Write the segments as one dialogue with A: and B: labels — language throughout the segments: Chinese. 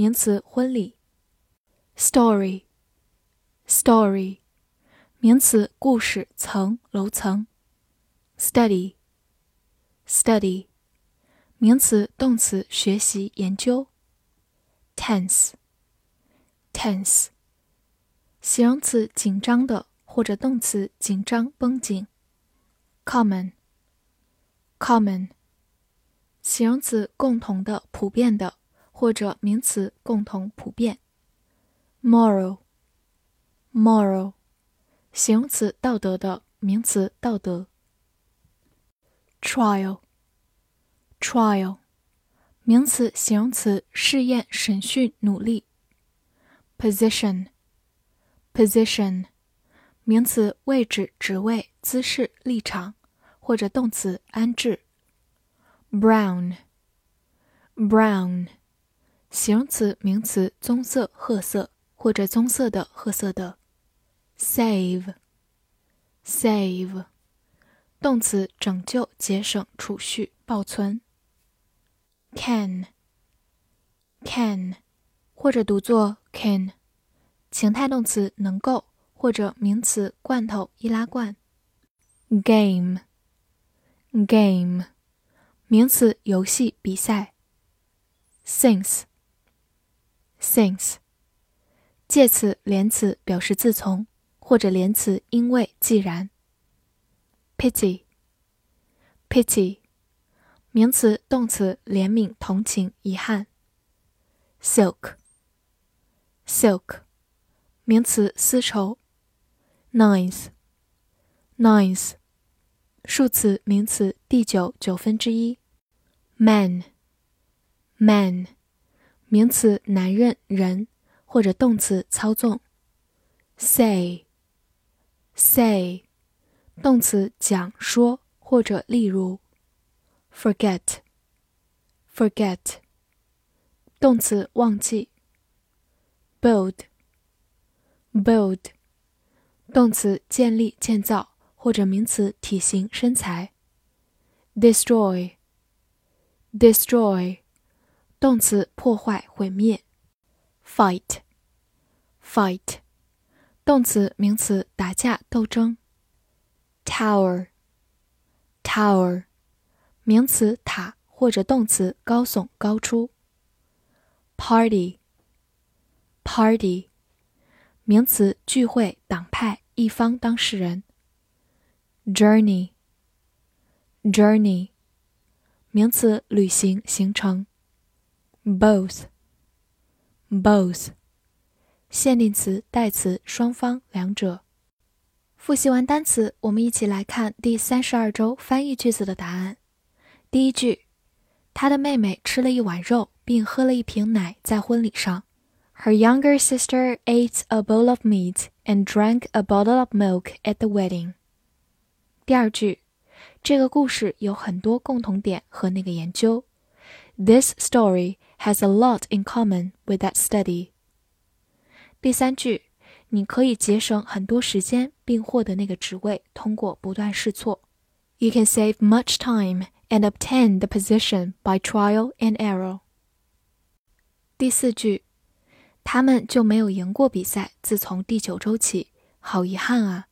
A: 名词婚礼，story story 名词故事层楼层，study study 名词动词学习研究，tense tense 形容词紧张的或者动词紧张绷紧，common common 形容词共同的普遍的。或者名词共同普遍，moral，moral，形容词道德的名词道德。trial，trial，名词形容词试验审讯努力。position，position，名词位置职位姿势立场，或者动词安置。brown，brown。形容词、名词，棕色、褐色或者棕色的、褐色的。save，save，动词，拯救、节省、储蓄、保存。can，can，或者读作 can，情态动词，能够或者名词，罐头、易拉罐。game，game，名词，游戏、比赛。since。Since，介词、连词表示自从，或者连词因为、既然。Pity，pity，名词、动词怜悯、同情、遗憾。Silk，silk，名词丝绸。Ninth，ninth，数词、名词第九、九分之一。Man，man。名词男人、人，或者动词操纵。say，say，动词讲说，或者例如。forget，forget，动词忘记。build，build，动词建立、建造，或者名词体型、身材。destroy，destroy。 动词破坏、毁灭。fight，fight，动词、名词打架、斗争。tower，tower，名词塔或者动词高耸、高出。party，party，名词聚会、党派、一方当事人。journey，journey，名词旅行、行程。Both, both，限定词、代词双方、两者。复习完单词，我们一起来看第三十二周翻译句子的答案。第一句，他的妹妹吃了一碗肉，并喝了一瓶奶，在婚礼上。Her younger sister ate a bowl of meat and drank a bottle of milk at the wedding。第二句，这个故事有很多共同点和那个研究。This story has a lot in common with that study。第三句，你可以节省很多时间并获得那个职位，通过不断试错。You can save much time and obtain the position by trial and error。第四句，他们就没有赢过比赛，自从第九周起，好遗憾啊。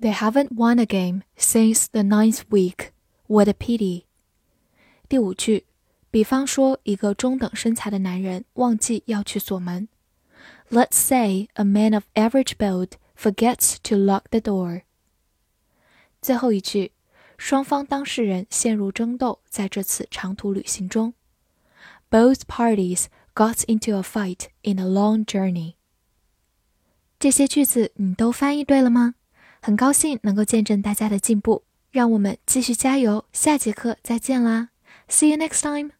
A: They haven't won a game since the ninth week. What a pity. 第五句。 比方说，一个中等身材的男人忘记要去锁门。Let's say a man of average build forgets to lock the door。最后一句，双方当事人陷入争斗，在这次长途旅行中，Both parties got into a fight in a long journey。这些句子你都翻译对了吗？很高兴能够见证大家的进步，让我们继续加油！下节课再见啦！See you next time.